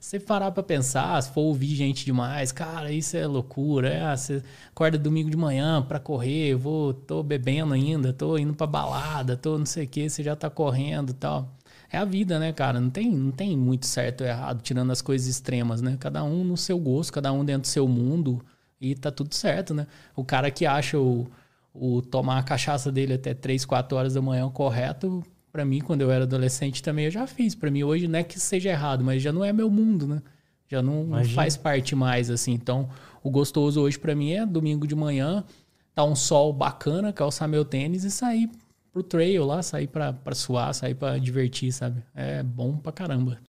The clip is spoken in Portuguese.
Você parar pra pensar, se for ouvir gente demais, cara, isso é loucura. É, você acorda domingo de manhã pra correr, vou, tô bebendo ainda, tô indo pra balada, tô não sei o que, você já tá correndo e tal. É a vida, né, cara? Não tem, não tem muito certo ou errado, tirando as coisas extremas, né? Cada um no seu gosto, cada um dentro do seu mundo e tá tudo certo, né? O cara que acha o, o tomar a cachaça dele até 3, 4 horas da manhã correto, para mim, quando eu era adolescente também eu já fiz. Para mim hoje não é que seja errado, mas já não é meu mundo, né? Já não Imagina. faz parte mais assim. Então, o gostoso hoje para mim é domingo de manhã, tá um sol bacana, calçar meu tênis e sair pro trail lá, sair pra, pra suar, sair pra divertir, sabe? É bom pra caramba.